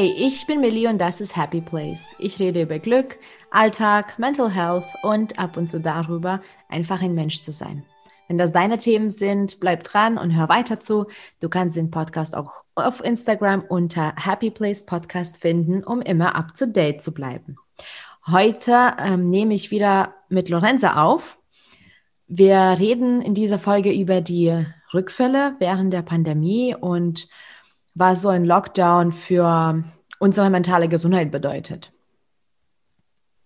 Hey, ich bin Millie und das ist Happy Place. Ich rede über Glück, Alltag, Mental Health und ab und zu darüber, einfach ein Mensch zu sein. Wenn das deine Themen sind, bleib dran und hör weiter zu. Du kannst den Podcast auch auf Instagram unter Happy Place Podcast finden, um immer up to date zu bleiben. Heute ähm, nehme ich wieder mit Lorenza auf. Wir reden in dieser Folge über die Rückfälle während der Pandemie und was so ein Lockdown für unsere mentale Gesundheit bedeutet.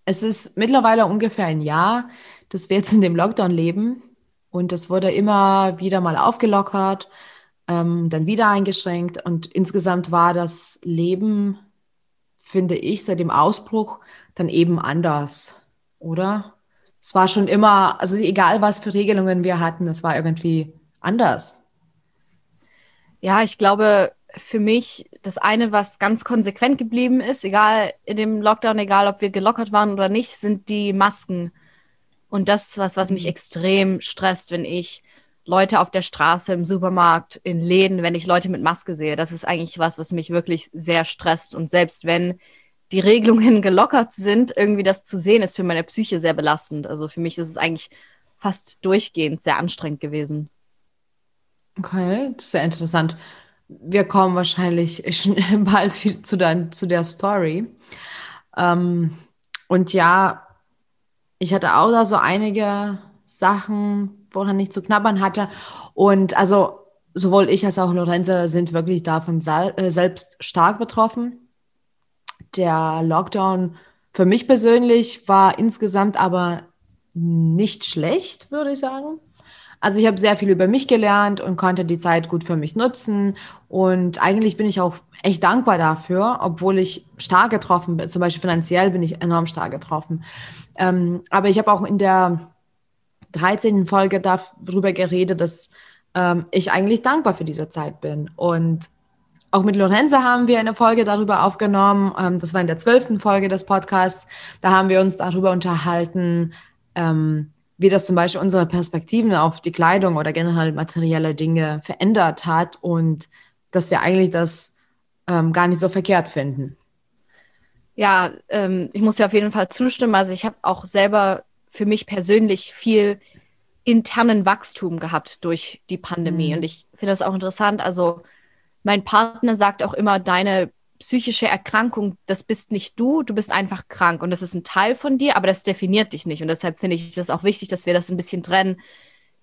Es ist mittlerweile ungefähr ein Jahr, dass wir jetzt in dem Lockdown leben und es wurde immer wieder mal aufgelockert, ähm, dann wieder eingeschränkt und insgesamt war das Leben, finde ich, seit dem Ausbruch dann eben anders, oder? Es war schon immer, also egal was für Regelungen wir hatten, es war irgendwie anders. Ja, ich glaube, für mich das eine, was ganz konsequent geblieben ist, egal in dem Lockdown, egal ob wir gelockert waren oder nicht, sind die Masken. Und das ist was, was mich mhm. extrem stresst, wenn ich Leute auf der Straße, im Supermarkt, in Läden, wenn ich Leute mit Maske sehe. Das ist eigentlich was, was mich wirklich sehr stresst. Und selbst wenn die Regelungen gelockert sind, irgendwie das zu sehen, ist für meine Psyche sehr belastend. Also für mich ist es eigentlich fast durchgehend sehr anstrengend gewesen. Okay, das ist sehr interessant wir kommen wahrscheinlich bald zu, dein, zu der Story. Ähm, und ja, ich hatte auch da so einige Sachen, woran ich zu knabbern hatte. Und also sowohl ich als auch Lorenzo sind wirklich davon äh, selbst stark betroffen. Der Lockdown für mich persönlich war insgesamt aber nicht schlecht, würde ich sagen. Also ich habe sehr viel über mich gelernt und konnte die Zeit gut für mich nutzen. Und eigentlich bin ich auch echt dankbar dafür, obwohl ich stark getroffen bin. Zum Beispiel finanziell bin ich enorm stark getroffen. Ähm, aber ich habe auch in der 13. Folge darüber geredet, dass ähm, ich eigentlich dankbar für diese Zeit bin. Und auch mit Lorenza haben wir eine Folge darüber aufgenommen. Ähm, das war in der zwölften Folge des Podcasts. Da haben wir uns darüber unterhalten, ähm, wie das zum Beispiel unsere Perspektiven auf die Kleidung oder generell materielle Dinge verändert hat und dass wir eigentlich das ähm, gar nicht so verkehrt finden. Ja, ähm, ich muss ja auf jeden Fall zustimmen. Also ich habe auch selber für mich persönlich viel internen Wachstum gehabt durch die Pandemie. Mhm. Und ich finde das auch interessant. Also mein Partner sagt auch immer, deine psychische Erkrankung, das bist nicht du, du bist einfach krank und das ist ein Teil von dir, aber das definiert dich nicht. Und deshalb finde ich das auch wichtig, dass wir das ein bisschen trennen.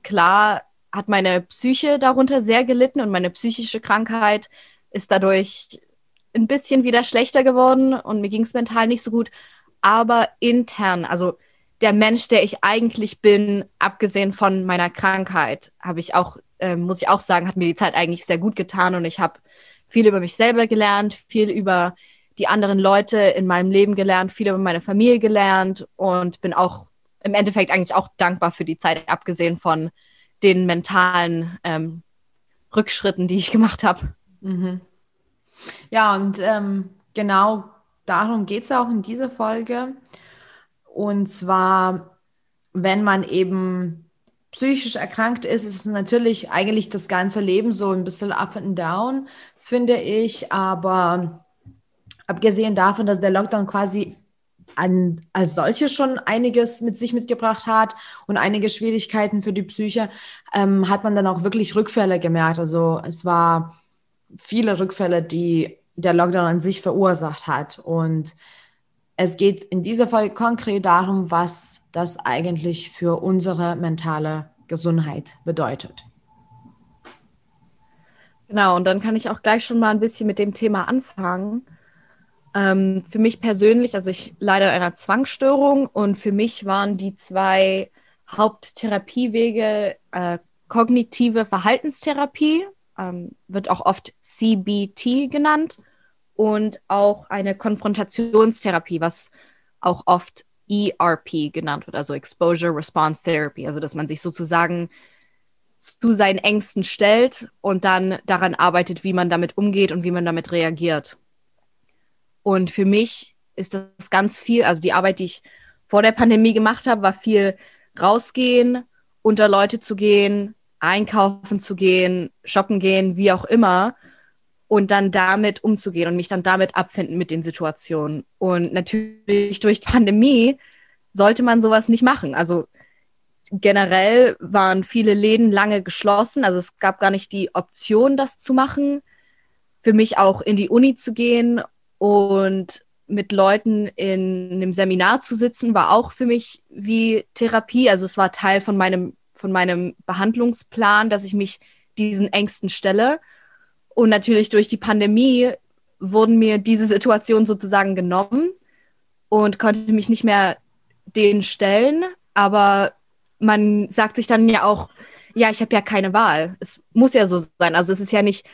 Klar hat meine Psyche darunter sehr gelitten und meine psychische Krankheit ist dadurch ein bisschen wieder schlechter geworden und mir ging es mental nicht so gut. Aber intern, also der Mensch, der ich eigentlich bin, abgesehen von meiner Krankheit, habe ich auch, äh, muss ich auch sagen, hat mir die Zeit eigentlich sehr gut getan und ich habe viel über mich selber gelernt, viel über die anderen Leute in meinem Leben gelernt, viel über meine Familie gelernt und bin auch im Endeffekt eigentlich auch dankbar für die Zeit, abgesehen von den mentalen ähm, Rückschritten, die ich gemacht habe. Mhm. Ja, und ähm, genau darum geht es auch in dieser Folge. Und zwar, wenn man eben psychisch erkrankt ist, ist es natürlich eigentlich das ganze Leben so ein bisschen up and down finde ich. Aber abgesehen davon, dass der Lockdown quasi an, als solche schon einiges mit sich mitgebracht hat und einige Schwierigkeiten für die Psyche, ähm, hat man dann auch wirklich Rückfälle gemerkt. Also es war viele Rückfälle, die der Lockdown an sich verursacht hat. Und es geht in dieser Folge konkret darum, was das eigentlich für unsere mentale Gesundheit bedeutet. Genau, und dann kann ich auch gleich schon mal ein bisschen mit dem Thema anfangen. Ähm, für mich persönlich, also ich leide an einer Zwangsstörung und für mich waren die zwei Haupttherapiewege äh, kognitive Verhaltenstherapie, ähm, wird auch oft CBT genannt, und auch eine Konfrontationstherapie, was auch oft ERP genannt wird, also Exposure Response Therapy, also dass man sich sozusagen zu seinen Ängsten stellt und dann daran arbeitet, wie man damit umgeht und wie man damit reagiert. Und für mich ist das ganz viel, also die Arbeit, die ich vor der Pandemie gemacht habe, war viel rausgehen, unter Leute zu gehen, einkaufen zu gehen, shoppen gehen, wie auch immer. und dann damit umzugehen und mich dann damit abfinden mit den Situationen. Und natürlich durch die Pandemie sollte man sowas nicht machen. Also generell waren viele Läden lange geschlossen. Also es gab gar nicht die Option, das zu machen. Für mich auch in die Uni zu gehen und mit Leuten in einem Seminar zu sitzen, war auch für mich wie Therapie. Also es war Teil von meinem, von meinem Behandlungsplan, dass ich mich diesen Ängsten stelle. Und natürlich durch die Pandemie wurden mir diese Situationen sozusagen genommen und konnte mich nicht mehr denen stellen. Aber man sagt sich dann ja auch, ja, ich habe ja keine Wahl. Es muss ja so sein. Also es ist ja nicht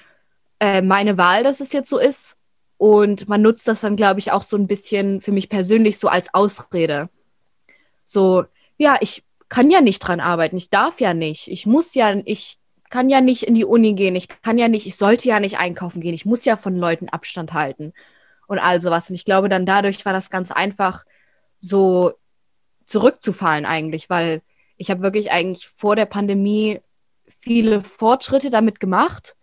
äh, meine Wahl, dass es jetzt so ist. Und man nutzt das dann, glaube ich, auch so ein bisschen für mich persönlich so als Ausrede. So, ja, ich kann ja nicht dran arbeiten, ich darf ja nicht, ich muss ja, ich kann ja nicht in die Uni gehen, ich kann ja nicht, ich sollte ja nicht einkaufen gehen, ich muss ja von Leuten Abstand halten und all sowas. Und ich glaube, dann dadurch war das ganz einfach, so zurückzufallen eigentlich, weil ich habe wirklich eigentlich vor der Pandemie viele Fortschritte damit gemacht.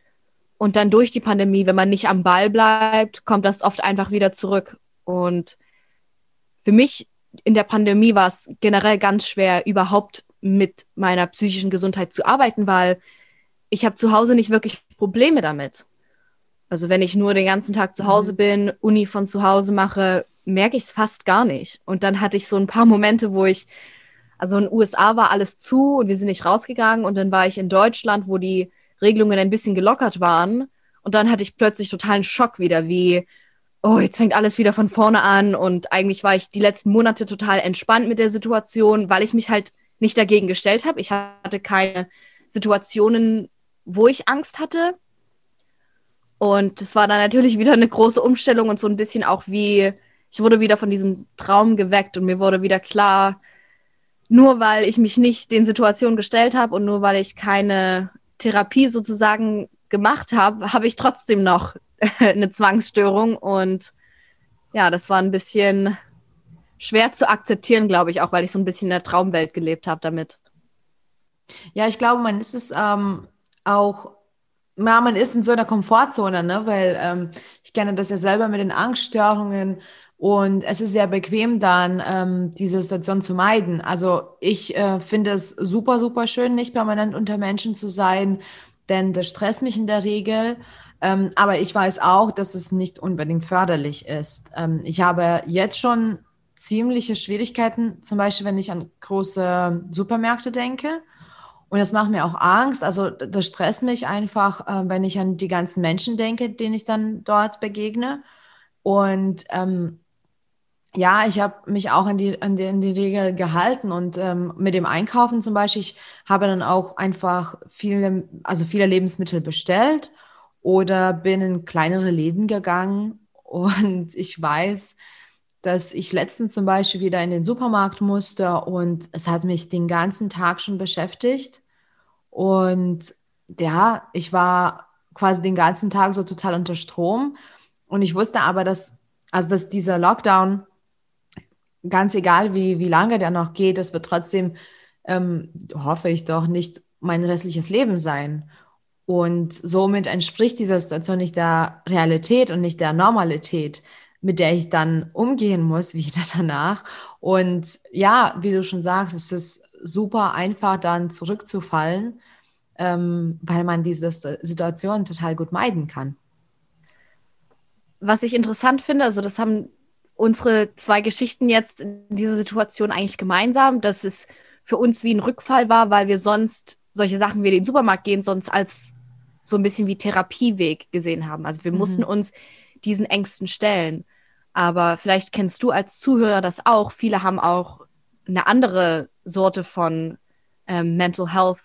Und dann durch die Pandemie, wenn man nicht am Ball bleibt, kommt das oft einfach wieder zurück. Und für mich in der Pandemie war es generell ganz schwer, überhaupt mit meiner psychischen Gesundheit zu arbeiten, weil ich habe zu Hause nicht wirklich Probleme damit. Also wenn ich nur den ganzen Tag zu Hause mhm. bin, Uni von zu Hause mache, merke ich es fast gar nicht. Und dann hatte ich so ein paar Momente, wo ich also in den USA war alles zu und wir sind nicht rausgegangen. Und dann war ich in Deutschland, wo die Regelungen ein bisschen gelockert waren. Und dann hatte ich plötzlich totalen Schock wieder, wie, oh, jetzt fängt alles wieder von vorne an. Und eigentlich war ich die letzten Monate total entspannt mit der Situation, weil ich mich halt nicht dagegen gestellt habe. Ich hatte keine Situationen, wo ich Angst hatte. Und das war dann natürlich wieder eine große Umstellung und so ein bisschen auch wie, ich wurde wieder von diesem Traum geweckt und mir wurde wieder klar, nur weil ich mich nicht den Situationen gestellt habe und nur weil ich keine Therapie sozusagen gemacht habe, habe ich trotzdem noch eine Zwangsstörung. Und ja, das war ein bisschen schwer zu akzeptieren, glaube ich, auch weil ich so ein bisschen in der Traumwelt gelebt habe damit. Ja, ich glaube, man ist es ähm, auch, ja, man ist in so einer Komfortzone, ne? weil ähm, ich kenne das ja selber mit den Angststörungen und es ist sehr bequem dann, ähm, diese Situation zu meiden. Also ich äh, finde es super, super schön, nicht permanent unter Menschen zu sein, denn das stresst mich in der Regel. Ähm, aber ich weiß auch, dass es nicht unbedingt förderlich ist. Ähm, ich habe jetzt schon ziemliche Schwierigkeiten, zum Beispiel wenn ich an große Supermärkte denke. Und das macht mir auch Angst. Also das stresst mich einfach, äh, wenn ich an die ganzen Menschen denke, denen ich dann dort begegne. Und ähm, ja, ich habe mich auch an die, an die, an die Regel gehalten und ähm, mit dem Einkaufen zum Beispiel, ich habe dann auch einfach viele, also viele Lebensmittel bestellt oder bin in kleinere Läden gegangen. Und ich weiß, dass ich letztens zum Beispiel wieder in den Supermarkt musste und es hat mich den ganzen Tag schon beschäftigt. Und ja, ich war quasi den ganzen Tag so total unter Strom. Und ich wusste aber, dass, also dass dieser Lockdown ganz egal, wie, wie lange der noch geht, es wird trotzdem, ähm, hoffe ich doch, nicht mein restliches Leben sein. Und somit entspricht diese Situation nicht der Realität und nicht der Normalität, mit der ich dann umgehen muss wieder danach. Und ja, wie du schon sagst, es ist super einfach dann zurückzufallen, ähm, weil man diese Situation total gut meiden kann. Was ich interessant finde, also das haben unsere zwei Geschichten jetzt in dieser Situation eigentlich gemeinsam, dass es für uns wie ein Rückfall war, weil wir sonst solche Sachen wie den Supermarkt gehen, sonst als so ein bisschen wie Therapieweg gesehen haben. Also wir mhm. mussten uns diesen Ängsten stellen. Aber vielleicht kennst du als Zuhörer das auch. Viele haben auch eine andere Sorte von ähm, Mental Health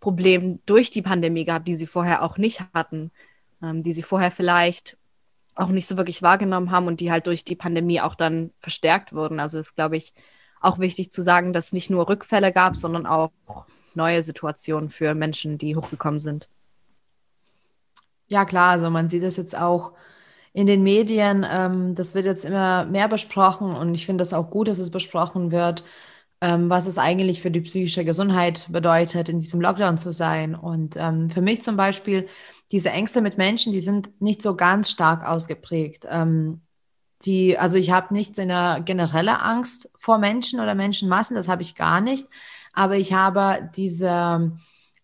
Problemen durch die Pandemie gehabt, die sie vorher auch nicht hatten, ähm, die sie vorher vielleicht auch nicht so wirklich wahrgenommen haben und die halt durch die Pandemie auch dann verstärkt wurden. Also ist, glaube ich, auch wichtig zu sagen, dass es nicht nur Rückfälle gab, sondern auch neue Situationen für Menschen, die hochgekommen sind. Ja, klar, also man sieht das jetzt auch in den Medien. Ähm, das wird jetzt immer mehr besprochen und ich finde das auch gut, dass es besprochen wird. ähm, was es eigentlich für die psychische Gesundheit bedeutet, in diesem Lockdown zu sein. Und ähm, für mich zum Beispiel, diese Ängste mit Menschen, die sind nicht so ganz stark ausgeprägt. Ähm, die, also ich habe nicht so eine generelle Angst vor Menschen oder Menschenmassen, das habe ich gar nicht. Aber ich habe diese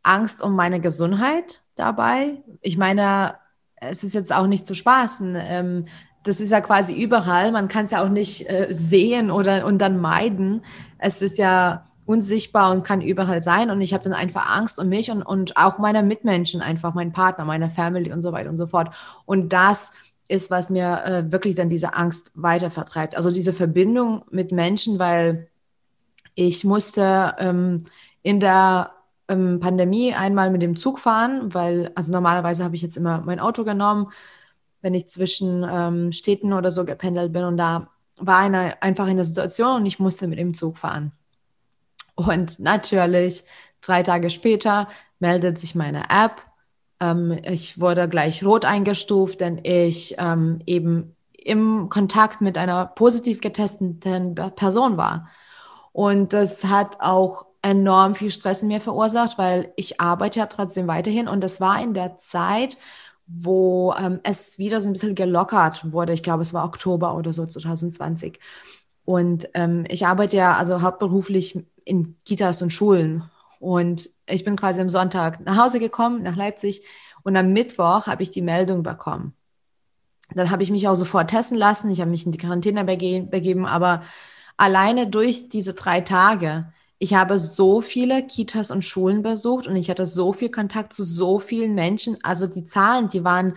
Angst um meine Gesundheit dabei. Ich meine, es ist jetzt auch nicht zu spaßen. Ähm, das ist ja quasi überall. Man kann es ja auch nicht äh, sehen oder und dann meiden. Es ist ja unsichtbar und kann überall sein. Und ich habe dann einfach Angst um mich und, und auch meine Mitmenschen, einfach meinen Partner, meine Family und so weiter und so fort. Und das ist, was mir äh, wirklich dann diese Angst weiter vertreibt. Also diese Verbindung mit Menschen, weil ich musste ähm, in der ähm, Pandemie einmal mit dem Zug fahren, weil, also normalerweise habe ich jetzt immer mein Auto genommen, wenn ich zwischen ähm, Städten oder so gependelt bin und da war eine, einfach eine Situation und ich musste mit dem Zug fahren. Und natürlich, drei Tage später meldet sich meine App. Ähm, ich wurde gleich rot eingestuft, denn ich ähm, eben im Kontakt mit einer positiv getesteten Person war. Und das hat auch enorm viel Stress in mir verursacht, weil ich arbeite ja trotzdem weiterhin und das war in der Zeit, wo ähm, es wieder so ein bisschen gelockert wurde. Ich glaube, es war Oktober oder so 2020. Und ähm, ich arbeite ja also hauptberuflich in Kitas und Schulen. Und ich bin quasi am Sonntag nach Hause gekommen, nach Leipzig. Und am Mittwoch habe ich die Meldung bekommen. Dann habe ich mich auch sofort testen lassen. Ich habe mich in die Quarantäne begeben. Aber alleine durch diese drei Tage ich habe so viele Kitas und Schulen besucht und ich hatte so viel Kontakt zu so vielen Menschen. Also die Zahlen, die waren,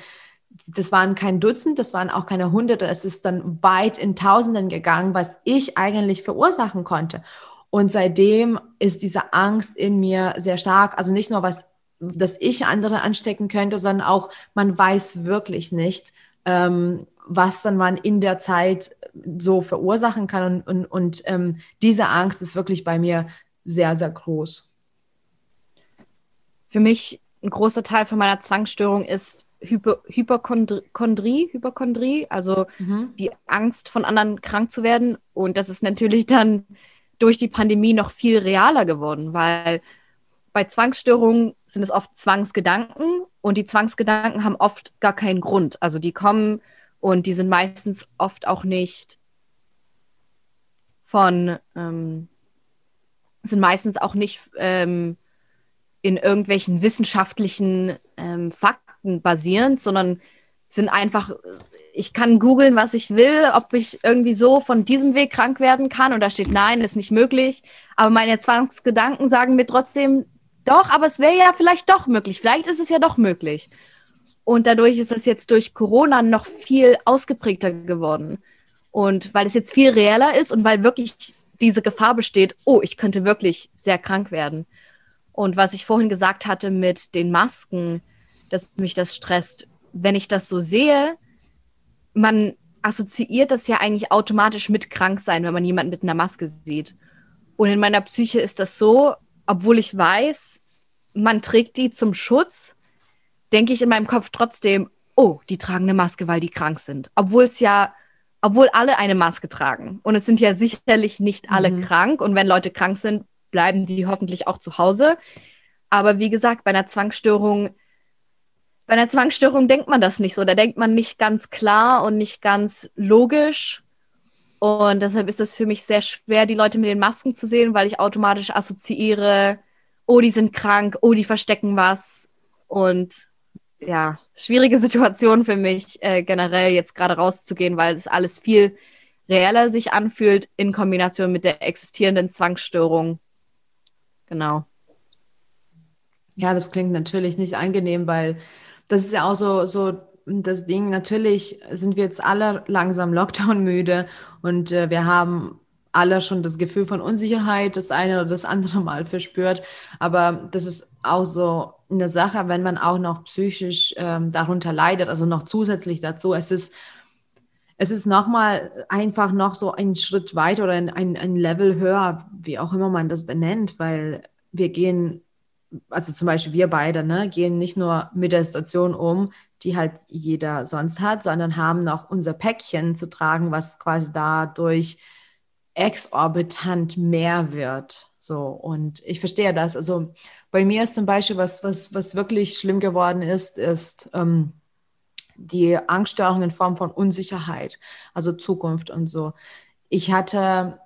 das waren kein Dutzend, das waren auch keine Hunderte. Es ist dann weit in Tausenden gegangen, was ich eigentlich verursachen konnte. Und seitdem ist diese Angst in mir sehr stark. Also nicht nur was, dass ich andere anstecken könnte, sondern auch, man weiß wirklich nicht, ähm, was dann man in der Zeit so verursachen kann. Und, und, und ähm, diese Angst ist wirklich bei mir sehr, sehr groß. Für mich ein großer Teil von meiner Zwangsstörung ist Hypo Hypochondrie, Hypochondrie, also mhm. die Angst von anderen krank zu werden. Und das ist natürlich dann durch die Pandemie noch viel realer geworden, weil bei Zwangsstörungen sind es oft Zwangsgedanken und die Zwangsgedanken haben oft gar keinen Grund. Also die kommen und die sind meistens oft auch nicht von, ähm, sind meistens auch nicht ähm, in irgendwelchen wissenschaftlichen ähm, Fakten basierend, sondern sind einfach, ich kann googeln, was ich will, ob ich irgendwie so von diesem Weg krank werden kann und da steht, nein, ist nicht möglich. Aber meine Zwangsgedanken sagen mir trotzdem, doch, aber es wäre ja vielleicht doch möglich. Vielleicht ist es ja doch möglich. Und dadurch ist das jetzt durch Corona noch viel ausgeprägter geworden. Und weil es jetzt viel reeller ist und weil wirklich diese Gefahr besteht, oh, ich könnte wirklich sehr krank werden. Und was ich vorhin gesagt hatte mit den Masken, dass mich das stresst, wenn ich das so sehe, man assoziiert das ja eigentlich automatisch mit krank sein, wenn man jemanden mit einer Maske sieht. Und in meiner Psyche ist das so, obwohl ich weiß, man trägt die zum Schutz, denke ich in meinem Kopf trotzdem, oh, die tragen eine Maske, weil die krank sind. Obwohl es ja, obwohl alle eine Maske tragen. Und es sind ja sicherlich nicht alle mhm. krank. Und wenn Leute krank sind, bleiben die hoffentlich auch zu Hause. Aber wie gesagt, bei einer Zwangsstörung, bei einer Zwangsstörung denkt man das nicht so. Da denkt man nicht ganz klar und nicht ganz logisch. Und deshalb ist es für mich sehr schwer, die Leute mit den Masken zu sehen, weil ich automatisch assoziiere, oh, die sind krank, oh, die verstecken was. Und ja, schwierige Situation für mich, äh, generell jetzt gerade rauszugehen, weil es alles viel reeller sich anfühlt in Kombination mit der existierenden Zwangsstörung. Genau. Ja, das klingt natürlich nicht angenehm, weil das ist ja auch so, so das Ding. Natürlich sind wir jetzt alle langsam Lockdown müde und äh, wir haben alle schon das Gefühl von Unsicherheit das eine oder das andere Mal verspürt. Aber das ist auch so eine Sache, wenn man auch noch psychisch ähm, darunter leidet, also noch zusätzlich dazu. Es ist, es ist nochmal einfach noch so ein Schritt weiter oder ein, ein, ein Level höher, wie auch immer man das benennt, weil wir gehen, also zum Beispiel wir beide, ne, gehen nicht nur mit der Situation um, die halt jeder sonst hat, sondern haben noch unser Päckchen zu tragen, was quasi dadurch exorbitant mehr wird. So, und ich verstehe das. Also bei mir ist zum Beispiel, was, was, was wirklich schlimm geworden ist, ist ähm, die Angststörung in Form von Unsicherheit, also Zukunft und so. Ich hatte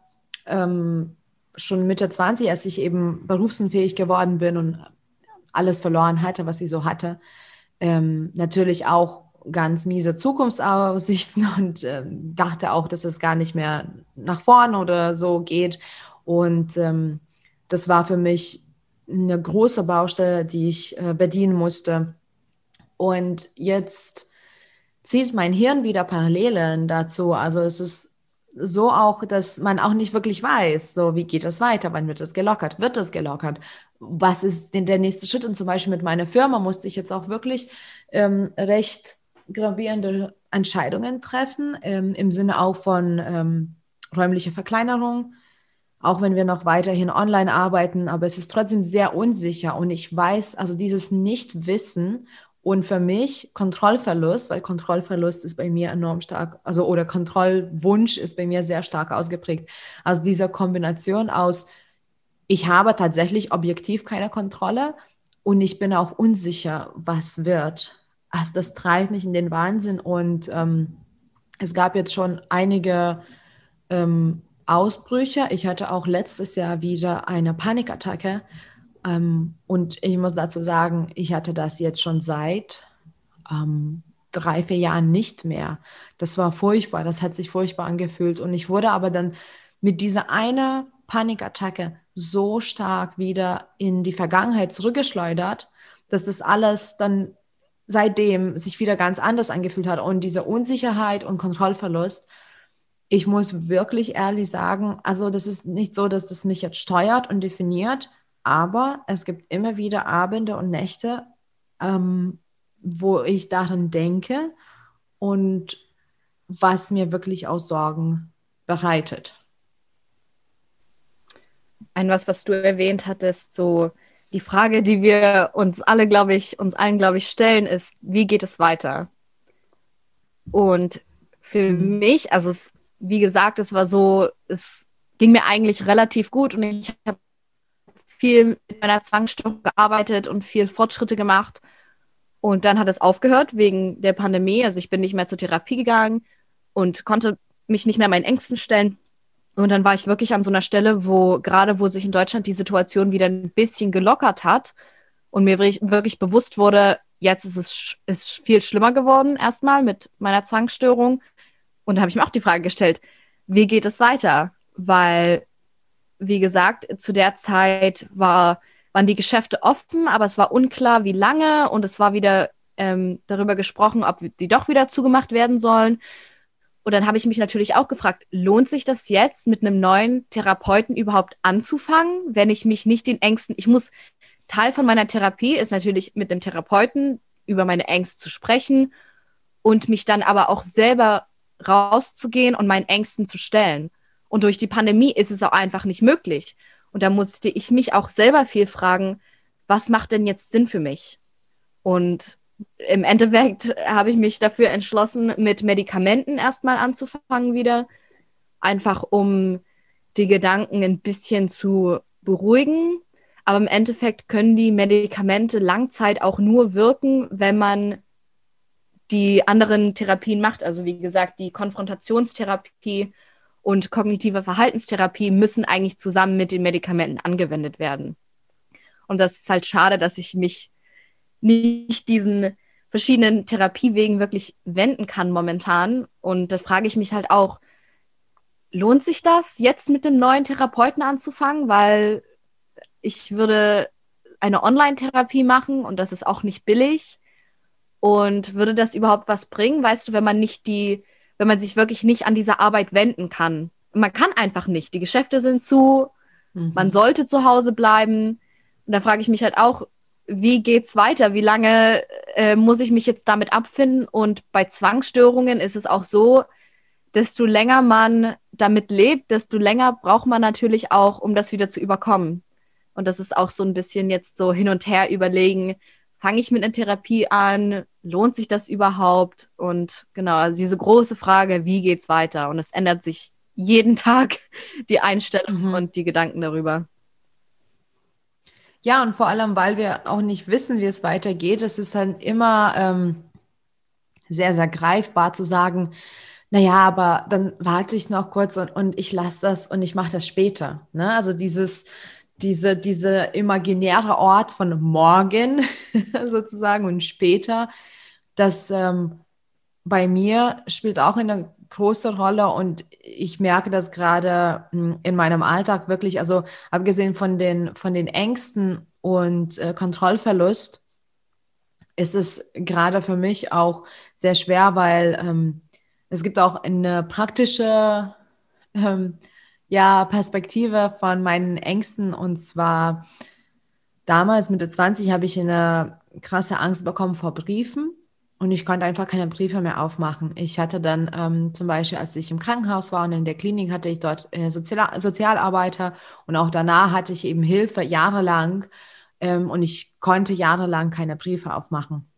ähm, schon Mitte 20, als ich eben berufsunfähig geworden bin und alles verloren hatte, was ich so hatte, ähm, natürlich auch ganz miese Zukunftsaussichten und ähm, dachte auch, dass es gar nicht mehr nach vorn oder so geht. Und ähm, das war für mich eine große Baustelle, die ich äh, bedienen musste. Und jetzt zieht mein Hirn wieder Parallelen dazu. Also es ist so auch, dass man auch nicht wirklich weiß, so wie geht das weiter, wann wird das gelockert, wird das gelockert, was ist denn der nächste Schritt? Und zum Beispiel mit meiner Firma musste ich jetzt auch wirklich ähm, recht gravierende Entscheidungen treffen, ähm, im Sinne auch von ähm, räumlicher Verkleinerung, auch wenn wir noch weiterhin online arbeiten, aber es ist trotzdem sehr unsicher. Und ich weiß, also dieses Nichtwissen und für mich Kontrollverlust, weil Kontrollverlust ist bei mir enorm stark, also oder Kontrollwunsch ist bei mir sehr stark ausgeprägt. Also diese Kombination aus, ich habe tatsächlich objektiv keine Kontrolle und ich bin auch unsicher, was wird. Also das treibt mich in den Wahnsinn und ähm, es gab jetzt schon einige ähm, Ausbrüche. Ich hatte auch letztes Jahr wieder eine Panikattacke ähm, und ich muss dazu sagen, ich hatte das jetzt schon seit ähm, drei, vier Jahren nicht mehr. Das war furchtbar, das hat sich furchtbar angefühlt. Und ich wurde aber dann mit dieser einer Panikattacke so stark wieder in die Vergangenheit zurückgeschleudert, dass das alles dann seitdem sich wieder ganz anders angefühlt hat. Und diese Unsicherheit und Kontrollverlust, ich muss wirklich ehrlich sagen, also das ist nicht so, dass das mich jetzt steuert und definiert, aber es gibt immer wieder Abende und Nächte, ähm, wo ich daran denke und was mir wirklich auch Sorgen bereitet. Ein was, was du erwähnt hattest, so die Frage, die wir uns alle, glaube ich, uns allen, glaube ich, stellen, ist, wie geht es weiter? Und für mhm. mich, also es, wie gesagt, es war so, es ging mir eigentlich relativ gut und ich habe viel mit meiner Zwangsstörung gearbeitet und viel Fortschritte gemacht. Und dann hat es aufgehört wegen der Pandemie. Also ich bin nicht mehr zur Therapie gegangen und konnte mich nicht mehr meinen Ängsten stellen. Und dann war ich wirklich an so einer Stelle, wo gerade wo sich in Deutschland die Situation wieder ein bisschen gelockert hat und mir wirklich bewusst wurde, jetzt ist es ist viel schlimmer geworden erstmal mit meiner Zwangsstörung. Und da habe ich mir auch die Frage gestellt, wie geht es weiter? Weil wie gesagt, zu der Zeit war, waren die Geschäfte offen, aber es war unklar, wie lange und es war wieder ähm, darüber gesprochen, ob die doch wieder zugemacht werden sollen. Und dann habe ich mich natürlich auch gefragt, lohnt sich das jetzt mit einem neuen Therapeuten überhaupt anzufangen, wenn ich mich nicht den Ängsten, ich muss, Teil von meiner Therapie ist natürlich mit dem Therapeuten über meine Ängste zu sprechen und mich dann aber auch selber rauszugehen und meinen Ängsten zu stellen. Und durch die Pandemie ist es auch einfach nicht möglich. Und da musste ich mich auch selber viel fragen, was macht denn jetzt Sinn für mich? Und im Endeffekt habe ich mich dafür entschlossen, mit Medikamenten erstmal anzufangen wieder, einfach um die Gedanken ein bisschen zu beruhigen. Aber im Endeffekt können die Medikamente Langzeit auch nur wirken, wenn man die anderen Therapien macht. Also wie gesagt, die Konfrontationstherapie und kognitive Verhaltenstherapie müssen eigentlich zusammen mit den Medikamenten angewendet werden. Und das ist halt schade, dass ich mich nicht diesen verschiedenen Therapiewegen wirklich wenden kann momentan. Und da frage ich mich halt auch, lohnt sich das, jetzt mit einem neuen Therapeuten anzufangen? Weil ich würde eine Online-Therapie machen und das ist auch nicht billig. Und würde das überhaupt was bringen? Weißt du, wenn man nicht die wenn man sich wirklich nicht an diese Arbeit wenden kann. Man kann einfach nicht. Die Geschäfte sind zu, mhm. man sollte zu Hause bleiben. Und da frage ich mich halt auch, wie geht's weiter? Wie lange äh, muss ich mich jetzt damit abfinden? Und bei Zwangsstörungen ist es auch so, desto länger man damit lebt, desto länger braucht man natürlich auch, um das wieder zu überkommen. Und das ist auch so ein bisschen jetzt so hin und her überlegen, fange ich mit einer Therapie an? Lohnt sich das überhaupt? Und genau, also diese große Frage, wie geht es weiter? Und es ändert sich jeden Tag die Einstellung mhm. und die Gedanken darüber. Ja, und vor allem, weil wir auch nicht wissen, wie es weitergeht, es ist dann immer ähm, sehr, sehr greifbar zu sagen, naja, aber dann warte ich noch kurz und, und ich lasse das und ich mache das später. Ne? Also dieses, diese, diese imaginäre Ort von morgen sozusagen und später, das ähm, bei mir spielt auch eine große Rolle und ich merke das gerade hm, in meinem Alltag wirklich, also abgesehen von den, von den Ängsten und äh, Kontrollverlust, ist es gerade für mich auch sehr schwer, weil ähm, es gibt auch eine praktische ähm, ja, Perspektive von meinen Ängsten. Und zwar damals, Mitte 20, habe ich eine krasse Angst bekommen vor Briefen. Und ich konnte einfach keine Briefe mehr aufmachen. Ich hatte dann ähm, zum Beispiel, als ich im Krankenhaus war und in der Klinik, hatte ich dort äh, Sozial Sozialarbeiter und auch danach hatte ich eben Hilfe jahrelang ähm, und ich konnte jahrelang keine Briefe aufmachen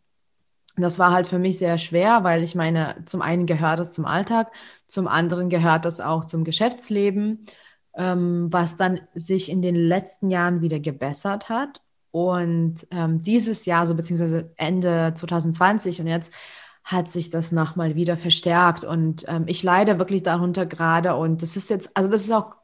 das war halt für mich sehr schwer, weil ich meine, zum einen gehört das zum Alltag, zum anderen gehört das auch zum Geschäftsleben, ähm, was dann sich in den letzten Jahren wieder gebessert hat. Und ähm, dieses Jahr, so beziehungsweise Ende 2020 und jetzt hat sich das nochmal wieder verstärkt. Und ähm, ich leide wirklich darunter gerade. Und das ist jetzt, also das ist auch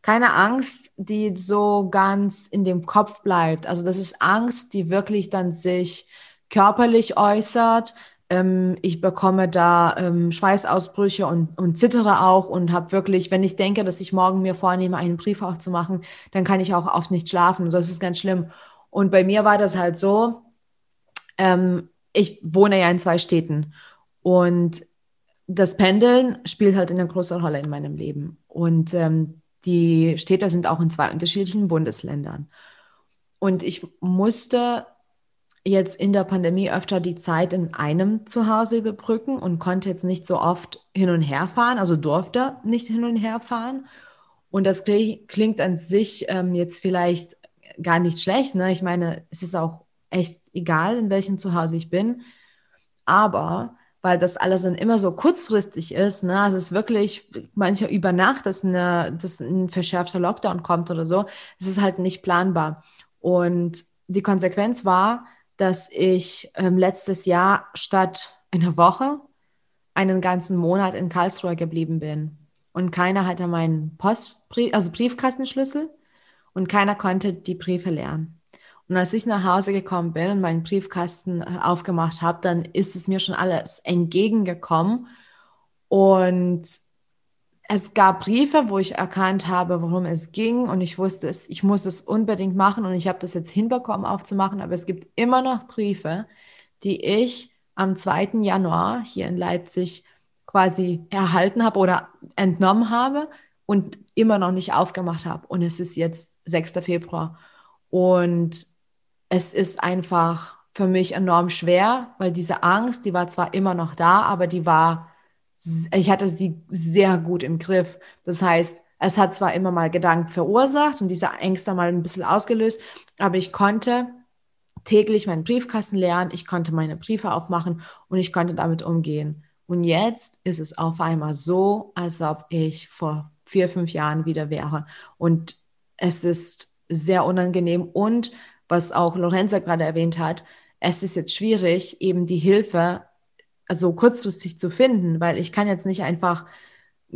keine Angst, die so ganz in dem Kopf bleibt. Also das ist Angst, die wirklich dann sich körperlich äußert. Ähm, ich bekomme da ähm, Schweißausbrüche und, und zittere auch und habe wirklich, wenn ich denke, dass ich morgen mir vornehme, einen Brief aufzumachen, dann kann ich auch oft nicht schlafen. So ist es ganz schlimm. Und bei mir war das halt so, ähm, ich wohne ja in zwei Städten und das Pendeln spielt halt eine große Rolle in meinem Leben. Und ähm, die Städte sind auch in zwei unterschiedlichen Bundesländern. Und ich musste jetzt in der Pandemie öfter die Zeit in einem Zuhause überbrücken und konnte jetzt nicht so oft hin und her fahren, also durfte nicht hin und her fahren. Und das klingt an sich ähm, jetzt vielleicht gar nicht schlecht. Ne? Ich meine, es ist auch echt egal, in welchem Zuhause ich bin. Aber weil das alles dann immer so kurzfristig ist, ne? Also es ist wirklich mancher über Nacht, dass, eine, dass ein verschärfter Lockdown kommt oder so, es ist halt nicht planbar. Und die Konsequenz war, dass ich ähm, letztes Jahr statt einer Woche einen ganzen Monat in Karlsruhe geblieben bin. Und keiner hatte meinen Postbrief, also Briefkastenschlüssel und keiner konnte die Briefe lernen. Und als ich nach Hause gekommen bin und meinen Briefkasten äh, aufgemacht habe, dann ist es mir schon alles entgegengekommen. Und es gab Briefe, wo ich erkannt habe, worum es ging und ich wusste es, ich muss das unbedingt machen und ich habe das jetzt hinbekommen aufzumachen, aber es gibt immer noch Briefe, die ich am 2. Januar hier in Leipzig quasi erhalten habe oder entnommen habe und immer noch nicht aufgemacht habe und es ist jetzt 6. Februar und es ist einfach für mich enorm schwer, weil diese Angst, die war zwar immer noch da, aber die war ich hatte sie sehr gut im Griff. Das heißt, es hat zwar immer mal Gedanken verursacht und diese Ängste mal ein bisschen ausgelöst, aber ich konnte täglich meinen Briefkasten lernen, ich konnte meine Briefe aufmachen und ich konnte damit umgehen. Und jetzt ist es auf einmal so, als ob ich vor vier, fünf Jahren wieder wäre. Und es ist sehr unangenehm. Und was auch Lorenza gerade erwähnt hat, es ist jetzt schwierig, eben die Hilfe also kurzfristig zu finden, weil ich kann jetzt nicht einfach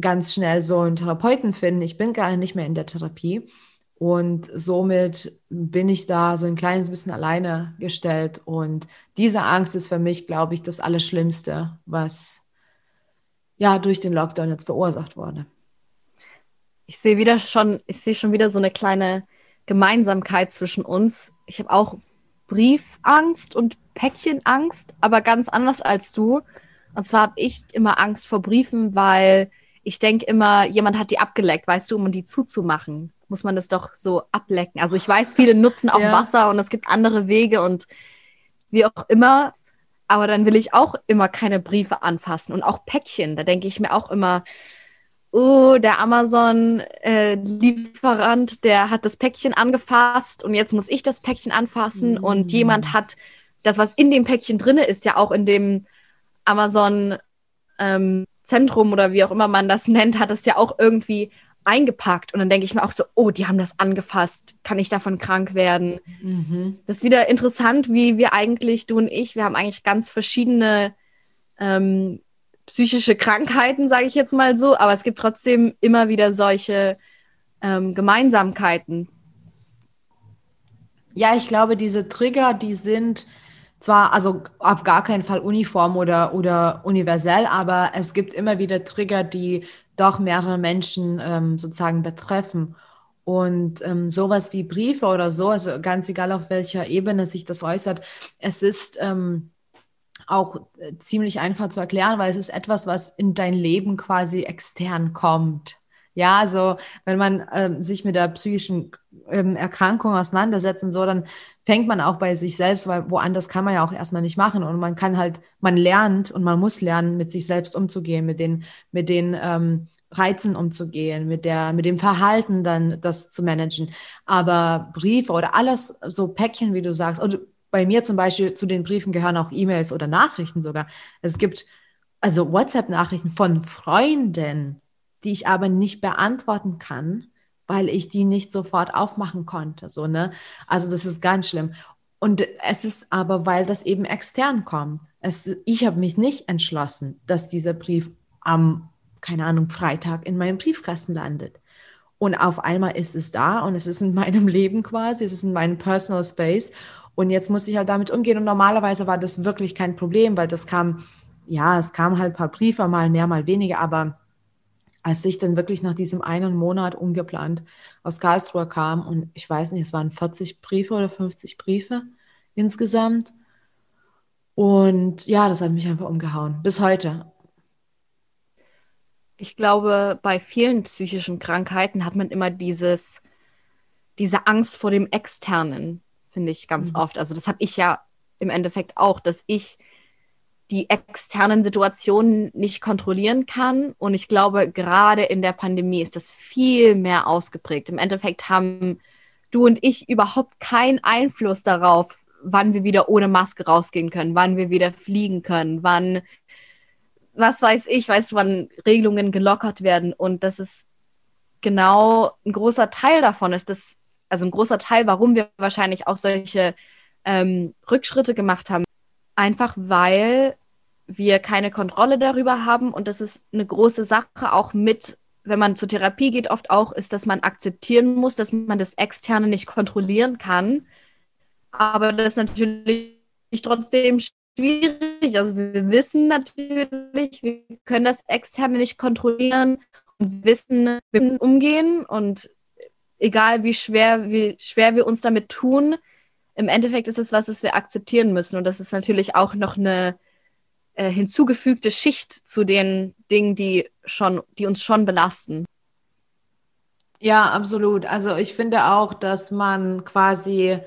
ganz schnell so einen Therapeuten finden. Ich bin gerade nicht mehr in der Therapie und somit bin ich da so ein kleines bisschen alleine gestellt und diese Angst ist für mich, glaube ich, das Allerschlimmste, was ja durch den Lockdown jetzt verursacht wurde. Ich sehe wieder schon, ich sehe schon wieder so eine kleine Gemeinsamkeit zwischen uns. Ich habe auch Briefangst und Päckchenangst, aber ganz anders als du. Und zwar habe ich immer Angst vor Briefen, weil ich denke immer, jemand hat die abgeleckt, weißt du, um die zuzumachen, muss man das doch so ablecken. Also ich weiß, viele nutzen auch ja. Wasser und es gibt andere Wege und wie auch immer. Aber dann will ich auch immer keine Briefe anfassen und auch Päckchen. Da denke ich mir auch immer, oh, der Amazon-Lieferant, äh, der hat das Päckchen angefasst und jetzt muss ich das Päckchen anfassen mhm. und jemand hat das, was in dem Päckchen drin ist, ja auch in dem Amazon ähm, oder wie auch immer man das nennt, hat es ja auch irgendwie eingepackt. Und dann denke ich mir auch so, oh, die haben das angefasst. Kann ich davon krank werden? Mhm. Das ist wieder interessant, wie wir eigentlich, du und ich, wir haben eigentlich ganz verschiedene ähm, psychische Krankheiten, sage ich jetzt mal so, aber es gibt trotzdem immer wieder solche ähm, Gemeinsamkeiten. Ja, ich glaube, diese Trigger, die sind zwar, also auf gar keinen Fall uniform oder, oder universell, aber es gibt immer wieder Trigger, die doch mehrere Menschen ähm, sozusagen betreffen. Und ähm, sowas wie Briefe oder so, also ganz egal auf welcher Ebene sich das äußert, es ist ähm, auch äh, ziemlich einfach zu erklären, weil es ist etwas, was in dein Leben quasi extern kommt. Ja, also wenn man ähm, sich mit der psychischen ähm, Erkrankung auseinandersetzt und so, dann fängt man auch bei sich selbst, weil woanders kann man ja auch erstmal nicht machen. Und man kann halt, man lernt und man muss lernen, mit sich selbst umzugehen, mit den, mit den ähm, Reizen umzugehen, mit der, mit dem Verhalten dann das zu managen. Aber Briefe oder alles, so Päckchen, wie du sagst, oder bei mir zum Beispiel zu den Briefen gehören auch E-Mails oder Nachrichten sogar. Es gibt also WhatsApp-Nachrichten von Freunden, die ich aber nicht beantworten kann, weil ich die nicht sofort aufmachen konnte. So, ne? Also das ist ganz schlimm. Und es ist aber, weil das eben extern kommt. Es, ich habe mich nicht entschlossen, dass dieser Brief am, keine Ahnung, Freitag in meinem Briefkasten landet. Und auf einmal ist es da und es ist in meinem Leben quasi, es ist in meinem Personal Space. Und jetzt muss ich halt damit umgehen. Und normalerweise war das wirklich kein Problem, weil das kam, ja, es kam halt ein paar Briefe, mal mehr, mal weniger, aber als ich dann wirklich nach diesem einen Monat ungeplant aus Karlsruhe kam und ich weiß nicht, es waren 40 Briefe oder 50 Briefe insgesamt. Und ja, das hat mich einfach umgehauen. Bis heute. Ich glaube, bei vielen psychischen Krankheiten hat man immer dieses, diese Angst vor dem Externen, finde ich ganz mhm. oft. Also das habe ich ja im Endeffekt auch, dass ich die externen Situationen nicht kontrollieren kann. Und ich glaube, gerade in der Pandemie ist das viel mehr ausgeprägt. Im Endeffekt haben du und ich überhaupt keinen Einfluss darauf, wann wir wieder ohne Maske rausgehen können, wann wir wieder fliegen können, wann, was weiß ich, weißt du, wann Regelungen gelockert werden. Und das ist genau ein großer Teil davon ist, das, also ein großer Teil, warum wir wahrscheinlich auch solche ähm, Rückschritte gemacht haben, einfach weil wir keine Kontrolle darüber haben und das ist eine große Sache auch mit, wenn man zur Therapie geht, oft auch ist, dass man akzeptieren muss, dass man das Externe nicht kontrollieren kann, aber das ist natürlich trotzdem schwierig. Also wir wissen natürlich, wir können das Externe nicht kontrollieren und wissen, wir umgehen und egal wie schwer, wie schwer wir uns damit tun, im Endeffekt ist es was, das wir akzeptieren müssen. Und das ist natürlich auch noch eine äh, hinzugefügte Schicht zu den Dingen, die schon, die uns schon belasten. Ja, absolut. Also ich finde auch, dass man quasi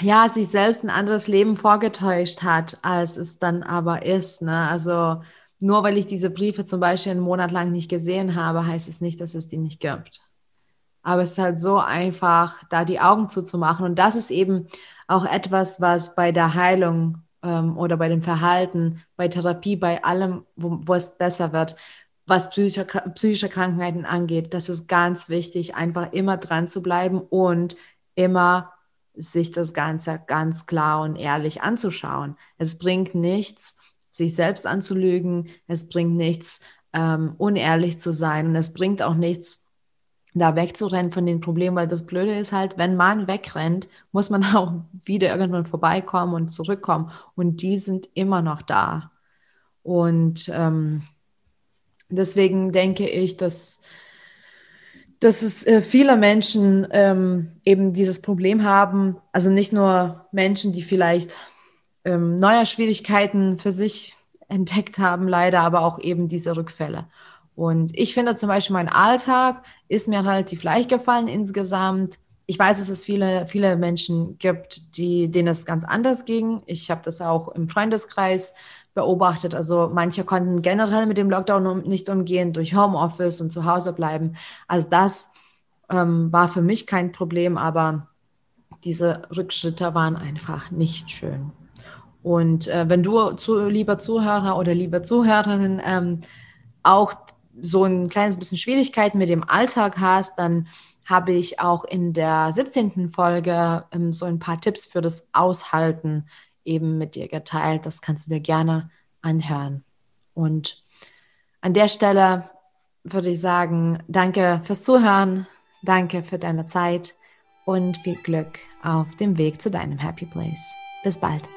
ja sich selbst ein anderes Leben vorgetäuscht hat, als es dann aber ist. Ne? Also nur weil ich diese Briefe zum Beispiel einen Monat lang nicht gesehen habe, heißt es nicht, dass es die nicht gibt. Aber es ist halt so einfach, da die Augen zuzumachen. Und das ist eben auch etwas, was bei der Heilung ähm, oder bei dem Verhalten, bei Therapie, bei allem, wo, wo es besser wird, was psychische, psychische Krankheiten angeht. Das ist ganz wichtig, einfach immer dran zu bleiben und immer sich das Ganze ganz klar und ehrlich anzuschauen. Es bringt nichts, sich selbst anzulügen. Es bringt nichts, ähm, unehrlich zu sein. Und es bringt auch nichts, da wegzurennen von den Problemen, weil das Blöde ist halt, wenn man wegrennt, muss man auch wieder irgendwann vorbeikommen und zurückkommen und die sind immer noch da. Und ähm, deswegen denke ich, dass, dass es äh, viele Menschen ähm, eben dieses Problem haben, also nicht nur Menschen, die vielleicht ähm, neue Schwierigkeiten für sich entdeckt haben, leider, aber auch eben diese Rückfälle. Und ich finde zum Beispiel, mein Alltag ist mir relativ leicht gefallen insgesamt. Ich weiß, dass es viele, viele Menschen gibt, die, denen es ganz anders ging. Ich habe das auch im Freundeskreis beobachtet. Also manche konnten generell mit dem Lockdown nicht umgehen durch Homeoffice und zu Hause bleiben. Also das ähm, war für mich kein Problem, aber diese Rückschritte waren einfach nicht schön. Und äh, wenn du, zu, lieber Zuhörer oder lieber Zuhörerin, ähm, auch so ein kleines bisschen Schwierigkeiten mit dem Alltag hast, dann habe ich auch in der 17. Folge ähm, so ein paar Tipps für das Aushalten eben mit dir geteilt. Das kannst du dir gerne anhören. Und an der Stelle würde ich sagen, danke fürs Zuhören, danke für deine Zeit und viel Glück auf dem Weg zu deinem Happy Place. Bis bald.